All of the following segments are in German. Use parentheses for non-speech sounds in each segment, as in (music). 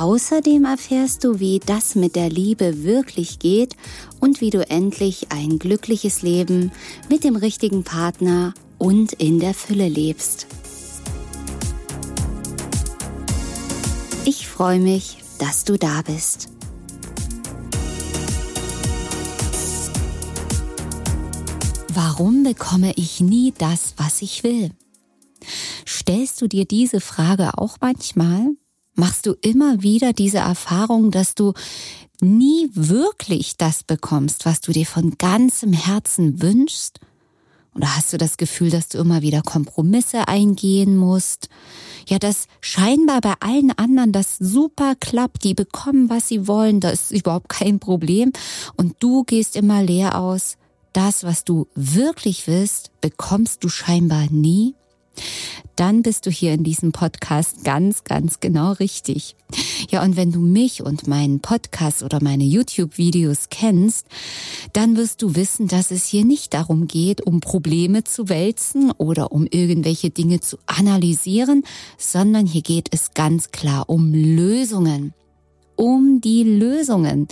Außerdem erfährst du, wie das mit der Liebe wirklich geht und wie du endlich ein glückliches Leben mit dem richtigen Partner und in der Fülle lebst. Ich freue mich, dass du da bist. Warum bekomme ich nie das, was ich will? Stellst du dir diese Frage auch manchmal? Machst du immer wieder diese Erfahrung, dass du nie wirklich das bekommst, was du dir von ganzem Herzen wünschst? Oder hast du das Gefühl, dass du immer wieder Kompromisse eingehen musst? Ja, dass scheinbar bei allen anderen das super klappt, die bekommen, was sie wollen, das ist (laughs) überhaupt kein Problem. Und du gehst immer leer aus. Das, was du wirklich willst, bekommst du scheinbar nie, dann bist du hier in diesem Podcast ganz, ganz genau richtig. Ja, und wenn du mich und meinen Podcast oder meine YouTube-Videos kennst, dann wirst du wissen, dass es hier nicht darum geht, um Probleme zu wälzen oder um irgendwelche Dinge zu analysieren, sondern hier geht es ganz klar um Lösungen um die Lösungen.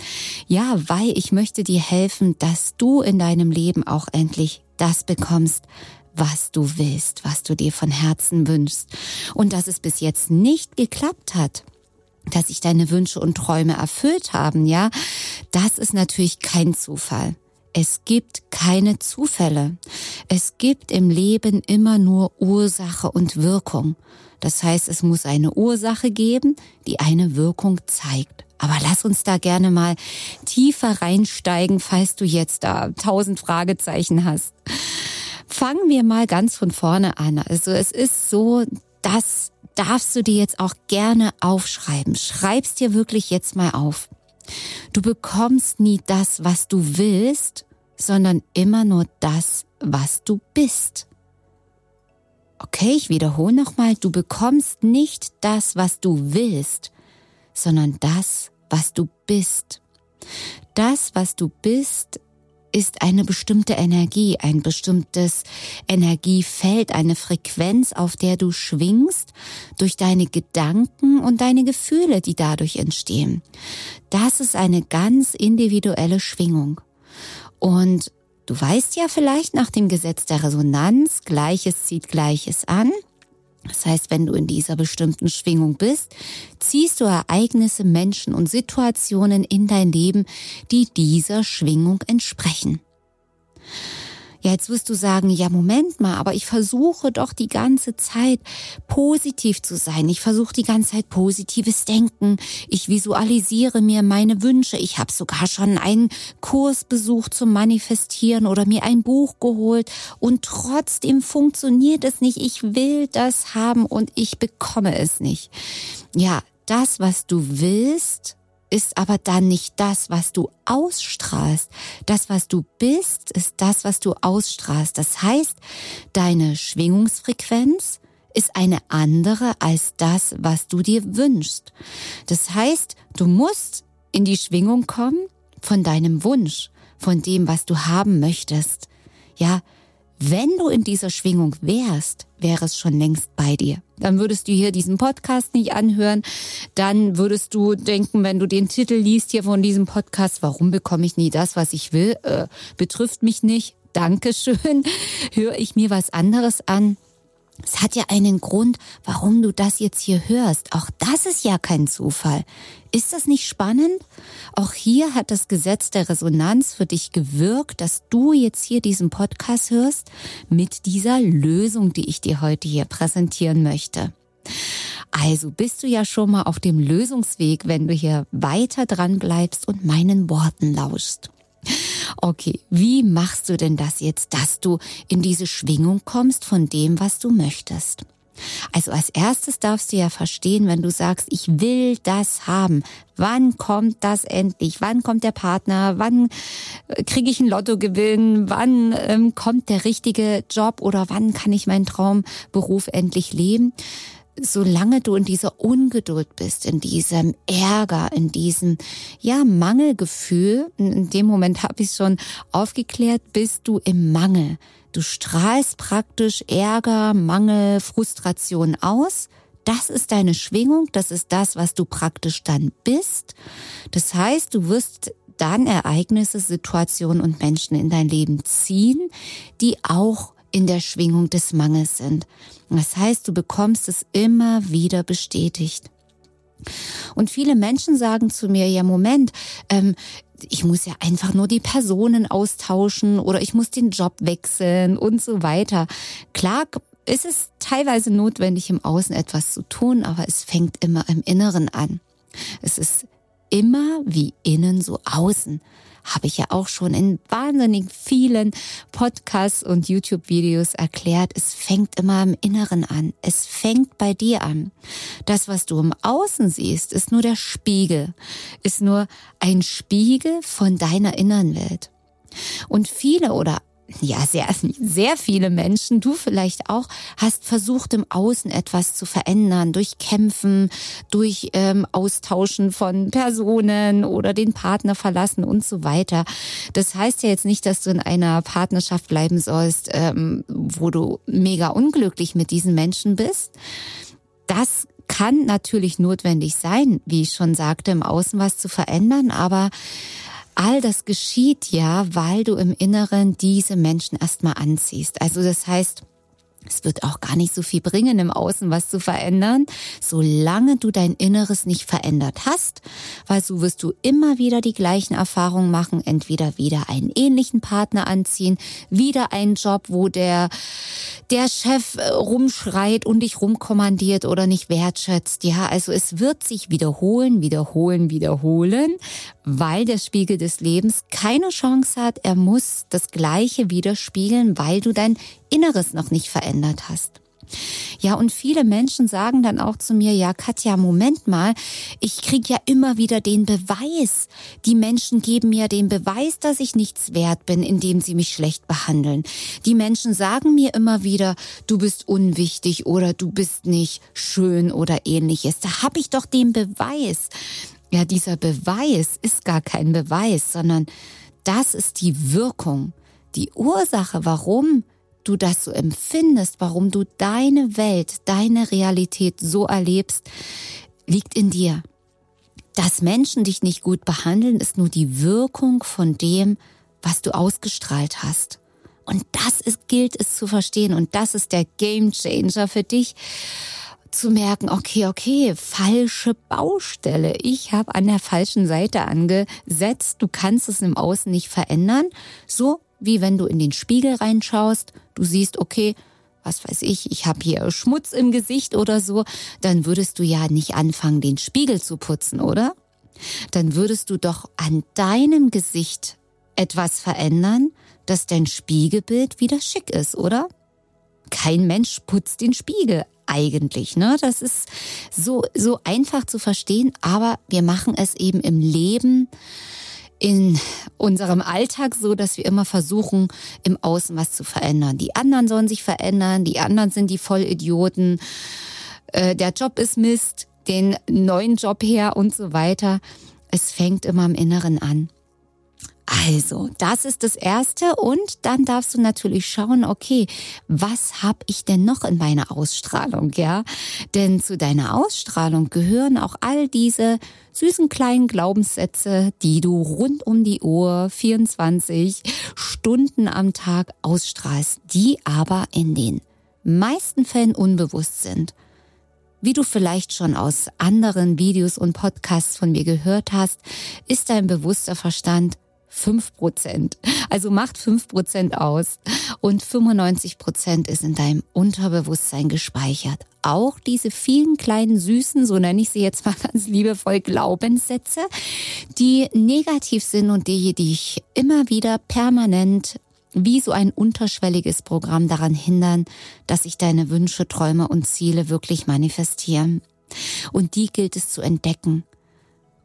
Ja, weil ich möchte dir helfen, dass du in deinem Leben auch endlich das bekommst, was du willst, was du dir von Herzen wünschst. Und dass es bis jetzt nicht geklappt hat, dass sich deine Wünsche und Träume erfüllt haben, ja, das ist natürlich kein Zufall. Es gibt keine Zufälle. Es gibt im Leben immer nur Ursache und Wirkung. Das heißt, es muss eine Ursache geben, die eine Wirkung zeigt. Aber lass uns da gerne mal tiefer reinsteigen, falls du jetzt da tausend Fragezeichen hast. Fangen wir mal ganz von vorne an. Also es ist so, das darfst du dir jetzt auch gerne aufschreiben. Schreib's dir wirklich jetzt mal auf. Du bekommst nie das, was du willst, sondern immer nur das, was du bist. Okay, ich wiederhole nochmal, du bekommst nicht das, was du willst, sondern das, was du bist. Das, was du bist, ist eine bestimmte Energie, ein bestimmtes Energiefeld, eine Frequenz, auf der du schwingst durch deine Gedanken und deine Gefühle, die dadurch entstehen. Das ist eine ganz individuelle Schwingung. Und Du weißt ja vielleicht nach dem Gesetz der Resonanz, Gleiches zieht Gleiches an. Das heißt, wenn du in dieser bestimmten Schwingung bist, ziehst du Ereignisse, Menschen und Situationen in dein Leben, die dieser Schwingung entsprechen. Ja, jetzt wirst du sagen, ja, Moment mal, aber ich versuche doch die ganze Zeit positiv zu sein. Ich versuche die ganze Zeit positives Denken. Ich visualisiere mir meine Wünsche. Ich habe sogar schon einen Kurs besucht zum Manifestieren oder mir ein Buch geholt. Und trotzdem funktioniert es nicht. Ich will das haben und ich bekomme es nicht. Ja, das, was du willst, ist aber dann nicht das, was du ausstrahlst. Das, was du bist, ist das, was du ausstrahlst. Das heißt, deine Schwingungsfrequenz ist eine andere als das, was du dir wünschst. Das heißt, du musst in die Schwingung kommen von deinem Wunsch, von dem, was du haben möchtest. Ja, wenn du in dieser Schwingung wärst, wäre es schon längst bei dir. Dann würdest du hier diesen Podcast nicht anhören. Dann würdest du denken, wenn du den Titel liest hier von diesem Podcast, warum bekomme ich nie das, was ich will? Äh, betrifft mich nicht. Dankeschön. Höre ich mir was anderes an? Es hat ja einen Grund, warum du das jetzt hier hörst. Auch das ist ja kein Zufall. Ist das nicht spannend? Auch hier hat das Gesetz der Resonanz für dich gewirkt, dass du jetzt hier diesen Podcast hörst mit dieser Lösung, die ich dir heute hier präsentieren möchte. Also bist du ja schon mal auf dem Lösungsweg, wenn du hier weiter dran bleibst und meinen Worten lauschst. Okay, wie machst du denn das jetzt, dass du in diese Schwingung kommst von dem, was du möchtest? Also als erstes darfst du ja verstehen, wenn du sagst, ich will das haben. Wann kommt das endlich? Wann kommt der Partner? Wann äh, kriege ich einen Lottogewinn? Wann ähm, kommt der richtige Job oder wann kann ich meinen Traumberuf endlich leben? Solange du in dieser Ungeduld bist, in diesem Ärger, in diesem ja Mangelgefühl, in dem Moment habe ich schon aufgeklärt, bist du im Mangel. Du strahlst praktisch Ärger, Mangel, Frustration aus. Das ist deine Schwingung, das ist das, was du praktisch dann bist. Das heißt, du wirst dann Ereignisse, Situationen und Menschen in dein Leben ziehen, die auch in der Schwingung des Mangels sind. Das heißt, du bekommst es immer wieder bestätigt. Und viele Menschen sagen zu mir, ja Moment, ähm, ich muss ja einfach nur die Personen austauschen oder ich muss den Job wechseln und so weiter. Klar ist es teilweise notwendig, im Außen etwas zu tun, aber es fängt immer im Inneren an. Es ist immer wie innen so außen habe ich ja auch schon in wahnsinnig vielen Podcasts und YouTube-Videos erklärt. Es fängt immer im Inneren an. Es fängt bei dir an. Das, was du im Außen siehst, ist nur der Spiegel, ist nur ein Spiegel von deiner inneren Welt. Und viele oder ja, sehr, sehr viele Menschen, du vielleicht auch, hast versucht, im Außen etwas zu verändern, durch Kämpfen, durch ähm, Austauschen von Personen oder den Partner verlassen und so weiter. Das heißt ja jetzt nicht, dass du in einer Partnerschaft bleiben sollst, ähm, wo du mega unglücklich mit diesen Menschen bist. Das kann natürlich notwendig sein, wie ich schon sagte, im Außen was zu verändern, aber all das geschieht ja, weil du im Inneren diese Menschen erstmal anziehst. Also das heißt, es wird auch gar nicht so viel bringen, im Außen was zu verändern, solange du dein Inneres nicht verändert hast, weil so wirst du immer wieder die gleichen Erfahrungen machen, entweder wieder einen ähnlichen Partner anziehen, wieder einen Job, wo der, der Chef äh, rumschreit und dich rumkommandiert oder nicht wertschätzt. Ja, also es wird sich wiederholen, wiederholen, wiederholen, weil der Spiegel des Lebens keine Chance hat. Er muss das Gleiche widerspiegeln, weil du dein Inneres noch nicht verändert hast. Ja, und viele Menschen sagen dann auch zu mir, ja, Katja, Moment mal, ich krieg ja immer wieder den Beweis. Die Menschen geben mir den Beweis, dass ich nichts wert bin, indem sie mich schlecht behandeln. Die Menschen sagen mir immer wieder, du bist unwichtig oder du bist nicht schön oder ähnliches. Da habe ich doch den Beweis. Ja, dieser Beweis ist gar kein Beweis, sondern das ist die Wirkung, die Ursache, warum du das so empfindest, warum du deine Welt, deine Realität so erlebst, liegt in dir. Dass Menschen dich nicht gut behandeln, ist nur die Wirkung von dem, was du ausgestrahlt hast. Und das ist, gilt es zu verstehen. Und das ist der Game Changer für dich zu merken, okay, okay, falsche Baustelle. Ich habe an der falschen Seite angesetzt. Du kannst es im Außen nicht verändern. So wie wenn du in den Spiegel reinschaust, du siehst, okay, was weiß ich, ich habe hier Schmutz im Gesicht oder so, dann würdest du ja nicht anfangen, den Spiegel zu putzen, oder? Dann würdest du doch an deinem Gesicht etwas verändern, dass dein Spiegelbild wieder schick ist, oder? Kein Mensch putzt den Spiegel eigentlich, ne? Das ist so so einfach zu verstehen, aber wir machen es eben im Leben in unserem Alltag so, dass wir immer versuchen, im Außen was zu verändern. Die anderen sollen sich verändern, die anderen sind die Vollidioten, äh, der Job ist Mist, den neuen Job her und so weiter. Es fängt immer im Inneren an. Also, das ist das Erste und dann darfst du natürlich schauen, okay, was habe ich denn noch in meiner Ausstrahlung, ja? Denn zu deiner Ausstrahlung gehören auch all diese süßen kleinen Glaubenssätze, die du rund um die Uhr 24 Stunden am Tag ausstrahlst, die aber in den meisten Fällen unbewusst sind. Wie du vielleicht schon aus anderen Videos und Podcasts von mir gehört hast, ist dein bewusster Verstand fünf Prozent. Also macht fünf Prozent aus und 95 Prozent ist in deinem Unterbewusstsein gespeichert. Auch diese vielen kleinen süßen, so nenne ich sie jetzt mal ganz liebevoll, Glaubenssätze, die negativ sind und die dich immer wieder permanent wie so ein unterschwelliges Programm daran hindern, dass sich deine Wünsche, Träume und Ziele wirklich manifestieren. Und die gilt es zu entdecken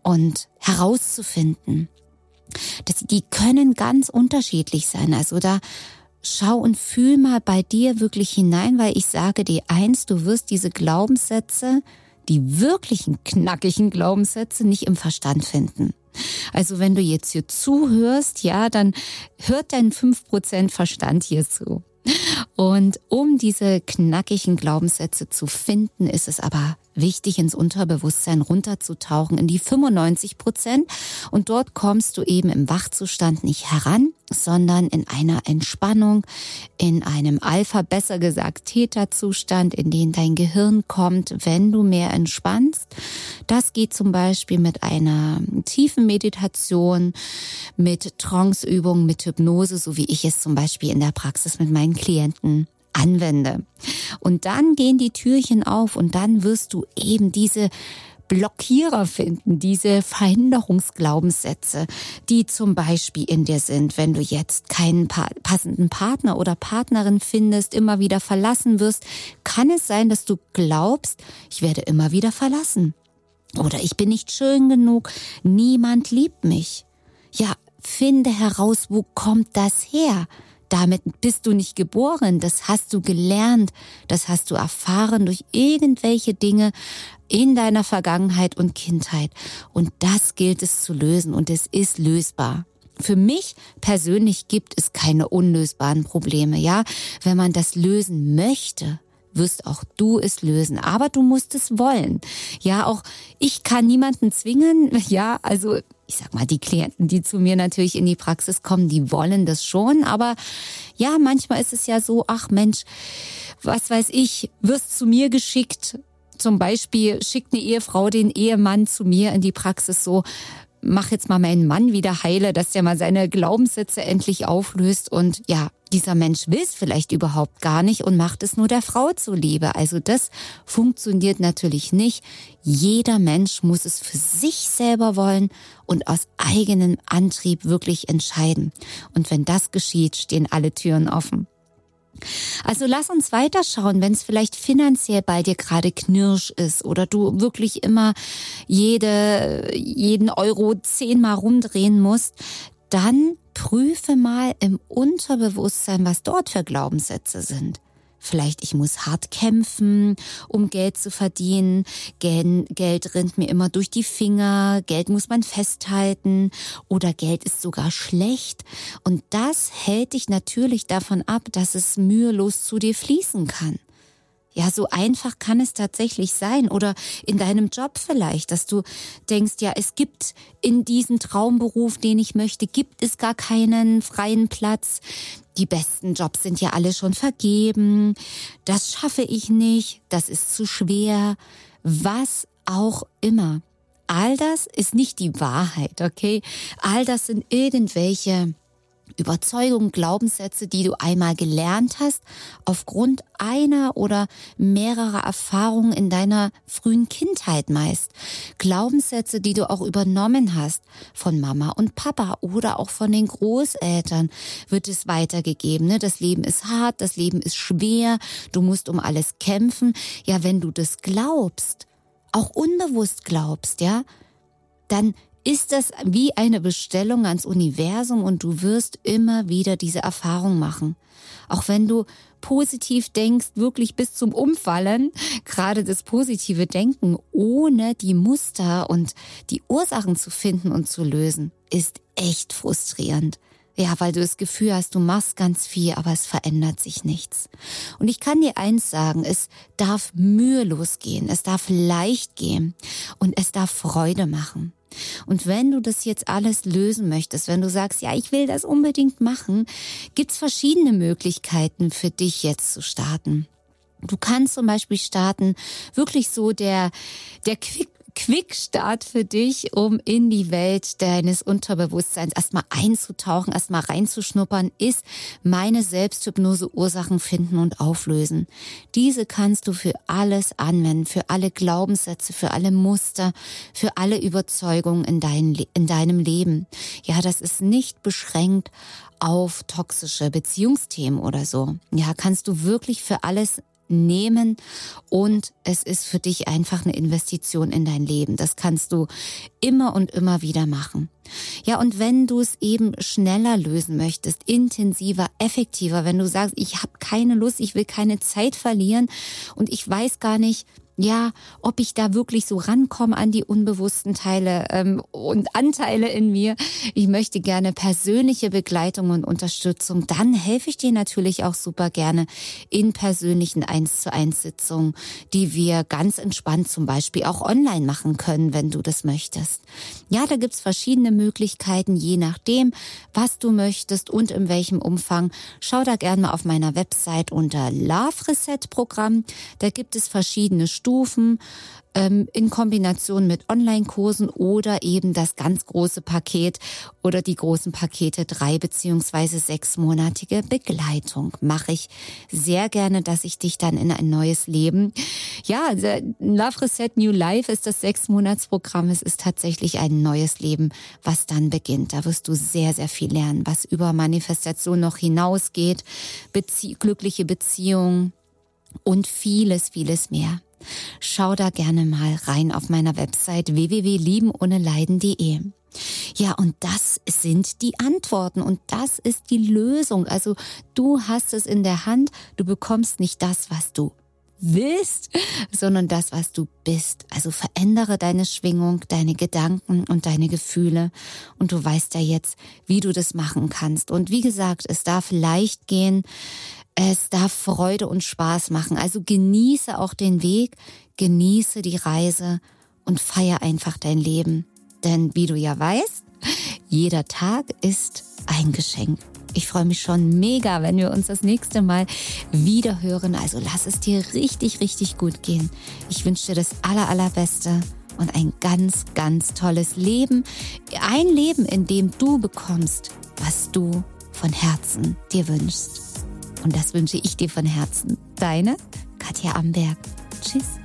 und herauszufinden. Das, die können ganz unterschiedlich sein. Also da schau und fühl mal bei dir wirklich hinein, weil ich sage dir eins, du wirst diese Glaubenssätze, die wirklichen knackigen Glaubenssätze nicht im Verstand finden. Also wenn du jetzt hier zuhörst, ja, dann hört dein 5% Verstand hier zu. Und um diese knackigen Glaubenssätze zu finden, ist es aber wichtig, ins Unterbewusstsein runterzutauchen, in die 95 Prozent. Und dort kommst du eben im Wachzustand nicht heran, sondern in einer Entspannung, in einem Alpha, besser gesagt Theta-Zustand, in den dein Gehirn kommt, wenn du mehr entspannst. Das geht zum Beispiel mit einer tiefen Meditation, mit Tranceübungen, mit Hypnose, so wie ich es zum Beispiel in der Praxis mit meinen Klienten anwende. Und dann gehen die Türchen auf und dann wirst du eben diese Blockierer finden, diese Verhinderungsglaubenssätze, die zum Beispiel in dir sind, wenn du jetzt keinen passenden Partner oder Partnerin findest, immer wieder verlassen wirst, kann es sein, dass du glaubst, ich werde immer wieder verlassen. Oder ich bin nicht schön genug, niemand liebt mich. Ja, finde heraus, wo kommt das her? Damit bist du nicht geboren, das hast du gelernt, das hast du erfahren durch irgendwelche Dinge in deiner Vergangenheit und Kindheit. Und das gilt es zu lösen und es ist lösbar. Für mich persönlich gibt es keine unlösbaren Probleme, ja. Wenn man das lösen möchte, wirst auch du es lösen. Aber du musst es wollen. Ja, auch ich kann niemanden zwingen. (laughs) Ja, also ich sag mal, die Klienten, die zu mir natürlich in die Praxis kommen, die wollen das schon. Aber ja, manchmal ist es ja so, ach Mensch, was weiß ich, wirst zu mir geschickt. Zum Beispiel schickt eine Ehefrau den Ehemann zu mir in die Praxis so, mach jetzt mal meinen Mann wieder heile, dass der mal seine Glaubenssätze endlich auflöst. Und ja, dieser Mensch will es vielleicht überhaupt gar nicht und macht es nur der Frau zuliebe. Also das funktioniert natürlich nicht. Jeder Mensch muss es für sich selber wollen und aus eigenem Antrieb wirklich entscheiden. Und wenn das geschieht, stehen alle Türen offen. Also lass uns weiterschauen, wenn es vielleicht finanziell bei dir gerade knirsch ist oder du wirklich immer jede, jeden Euro zehnmal rumdrehen musst, dann prüfe mal im Unterbewusstsein, was dort für Glaubenssätze sind. Vielleicht ich muss hart kämpfen, um Geld zu verdienen. Geld rinnt mir immer durch die Finger. Geld muss man festhalten. Oder Geld ist sogar schlecht. Und das hält dich natürlich davon ab, dass es mühelos zu dir fließen kann. Ja, so einfach kann es tatsächlich sein. Oder in deinem Job vielleicht, dass du denkst, ja, es gibt in diesem Traumberuf, den ich möchte, gibt es gar keinen freien Platz. Die besten Jobs sind ja alle schon vergeben. Das schaffe ich nicht. Das ist zu schwer. Was auch immer. All das ist nicht die Wahrheit, okay? All das sind irgendwelche Überzeugungen, Glaubenssätze, die du einmal gelernt hast, aufgrund einer oder mehrerer Erfahrungen in deiner frühen Kindheit meist. Glaubenssätze, die du auch übernommen hast von Mama und Papa oder auch von den Großeltern wird es weitergegeben. Ne? Das Leben ist hart, das Leben ist schwer, du musst um alles kämpfen. Ja, wenn du das glaubst, auch unbewusst glaubst, ja, dann ist das wie eine Bestellung ans Universum und du wirst immer wieder diese Erfahrung machen. Auch wenn du positiv denkst, wirklich bis zum Umfallen, (laughs) gerade das positive Denken, ohne die Muster und die Ursachen zu finden und zu lösen, ist echt frustrierend. Ja, weil du das Gefühl hast, du machst ganz viel, aber es verändert sich nichts. Und ich kann dir eins sagen, es darf mühelos gehen, es darf leicht gehen und es darf Freude machen. Und wenn du das jetzt alles lösen möchtest, wenn du sagst, ja, ich will das unbedingt machen, gibt's verschiedene Möglichkeiten für dich jetzt zu starten. Du kannst zum Beispiel starten, wirklich so der, der Quick Quickstart für dich, um in die Welt deines Unterbewusstseins erstmal einzutauchen, erstmal reinzuschnuppern, ist meine Selbsthypnose Ursachen finden und auflösen. Diese kannst du für alles anwenden, für alle Glaubenssätze, für alle Muster, für alle Überzeugungen in, dein, in deinem Leben. Ja, das ist nicht beschränkt auf toxische Beziehungsthemen oder so. Ja, kannst du wirklich für alles nehmen und es ist für dich einfach eine Investition in dein Leben. Das kannst du immer und immer wieder machen. Ja, und wenn du es eben schneller lösen möchtest, intensiver, effektiver, wenn du sagst, ich habe keine Lust, ich will keine Zeit verlieren und ich weiß gar nicht, ja, ob ich da wirklich so rankomme an die unbewussten Teile ähm, und Anteile in mir. Ich möchte gerne persönliche Begleitung und Unterstützung. Dann helfe ich dir natürlich auch super gerne in persönlichen 1 zu 1 Sitzungen, die wir ganz entspannt zum Beispiel auch online machen können, wenn du das möchtest. Ja, da gibt's verschiedene Möglichkeiten, je nachdem, was du möchtest und in welchem Umfang. Schau da gerne mal auf meiner Website unter Love Reset Programm. Da gibt es verschiedene Stufen ähm, in Kombination mit Online-Kursen oder eben das ganz große Paket oder die großen Pakete drei beziehungsweise sechsmonatige Begleitung. Mache ich sehr gerne, dass ich dich dann in ein neues Leben. Ja, Love Reset New Life ist das Sechsmonatsprogramm. Es ist tatsächlich ein neues Leben, was dann beginnt. Da wirst du sehr, sehr viel lernen, was über Manifestation noch hinausgeht, Bezie glückliche Beziehungen und vieles, vieles mehr. Schau da gerne mal rein auf meiner Website www.liebenohneleiden.de. Ja, und das sind die Antworten und das ist die Lösung. Also du hast es in der Hand, du bekommst nicht das, was du willst, sondern das, was du bist. Also verändere deine Schwingung, deine Gedanken und deine Gefühle. Und du weißt ja jetzt, wie du das machen kannst. Und wie gesagt, es darf leicht gehen. Es darf Freude und Spaß machen. Also genieße auch den Weg, genieße die Reise und feier einfach dein Leben. Denn wie du ja weißt, jeder Tag ist ein Geschenk. Ich freue mich schon mega, wenn wir uns das nächste Mal wieder hören. Also lass es dir richtig, richtig gut gehen. Ich wünsche dir das aller, allerbeste und ein ganz, ganz tolles Leben. Ein Leben, in dem du bekommst, was du von Herzen dir wünschst. Und das wünsche ich dir von Herzen. Deine Katja Amberg. Tschüss.